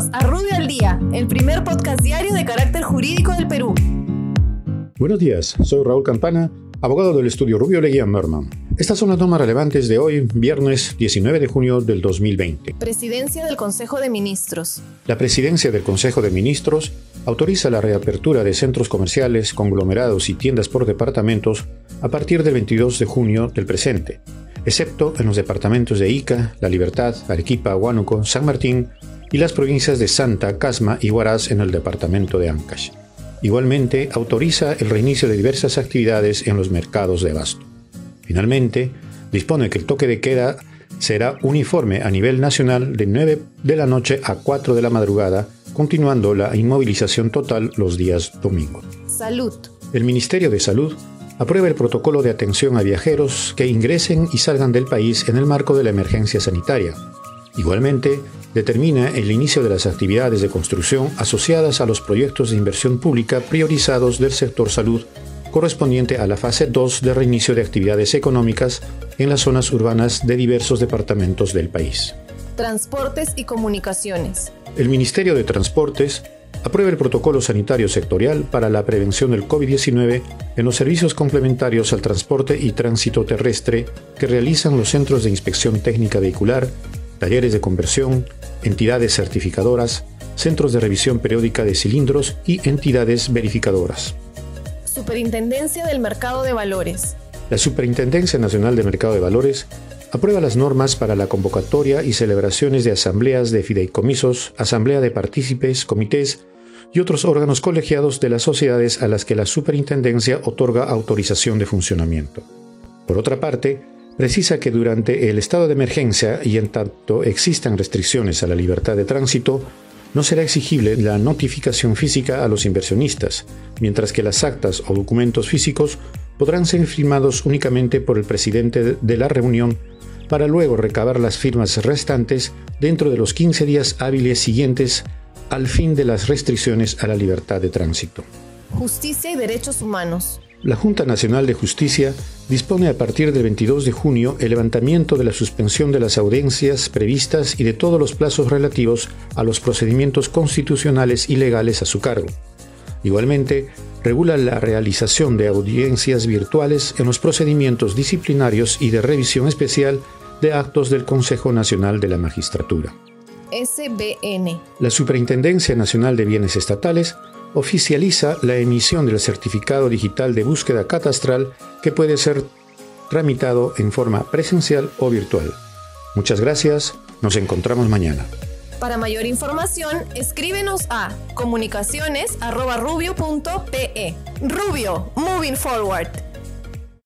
Bienvenidos a Rubio al Día, el primer podcast diario de carácter jurídico del Perú. Buenos días, soy Raúl Campana, abogado del estudio Rubio Leguía Merman. Estas son las normas relevantes de hoy, viernes 19 de junio del 2020. Presidencia del Consejo de Ministros. La Presidencia del Consejo de Ministros autoriza la reapertura de centros comerciales, conglomerados y tiendas por departamentos a partir del 22 de junio del presente, excepto en los departamentos de Ica, La Libertad, Arequipa, Huánuco, San Martín y las provincias de Santa, Casma y Huaraz en el departamento de Ancash. Igualmente, autoriza el reinicio de diversas actividades en los mercados de abasto. Finalmente, dispone que el toque de queda será uniforme a nivel nacional de 9 de la noche a 4 de la madrugada, continuando la inmovilización total los días domingo. Salud. El Ministerio de Salud aprueba el protocolo de atención a viajeros que ingresen y salgan del país en el marco de la emergencia sanitaria. Igualmente, determina el inicio de las actividades de construcción asociadas a los proyectos de inversión pública priorizados del sector salud correspondiente a la fase 2 de reinicio de actividades económicas en las zonas urbanas de diversos departamentos del país. Transportes y comunicaciones. El Ministerio de Transportes aprueba el protocolo sanitario sectorial para la prevención del COVID-19 en los servicios complementarios al transporte y tránsito terrestre que realizan los centros de inspección técnica vehicular, talleres de conversión, entidades certificadoras, centros de revisión periódica de cilindros y entidades verificadoras. Superintendencia del Mercado de Valores. La Superintendencia Nacional de Mercado de Valores aprueba las normas para la convocatoria y celebraciones de asambleas de fideicomisos, asamblea de partícipes, comités y otros órganos colegiados de las sociedades a las que la superintendencia otorga autorización de funcionamiento. Por otra parte, precisa que durante el estado de emergencia y en tanto existan restricciones a la libertad de tránsito, no será exigible la notificación física a los inversionistas, mientras que las actas o documentos físicos podrán ser firmados únicamente por el presidente de la reunión para luego recabar las firmas restantes dentro de los 15 días hábiles siguientes al fin de las restricciones a la libertad de tránsito. Justicia y Derechos Humanos. La Junta Nacional de Justicia dispone a partir del 22 de junio el levantamiento de la suspensión de las audiencias previstas y de todos los plazos relativos a los procedimientos constitucionales y legales a su cargo. Igualmente, regula la realización de audiencias virtuales en los procedimientos disciplinarios y de revisión especial de actos del Consejo Nacional de la Magistratura. SBN. La Superintendencia Nacional de Bienes Estatales oficializa la emisión del certificado digital de búsqueda catastral que puede ser tramitado en forma presencial o virtual. Muchas gracias, nos encontramos mañana. Para mayor información, escríbenos a comunicaciones.rubio.pe. Rubio, moving forward.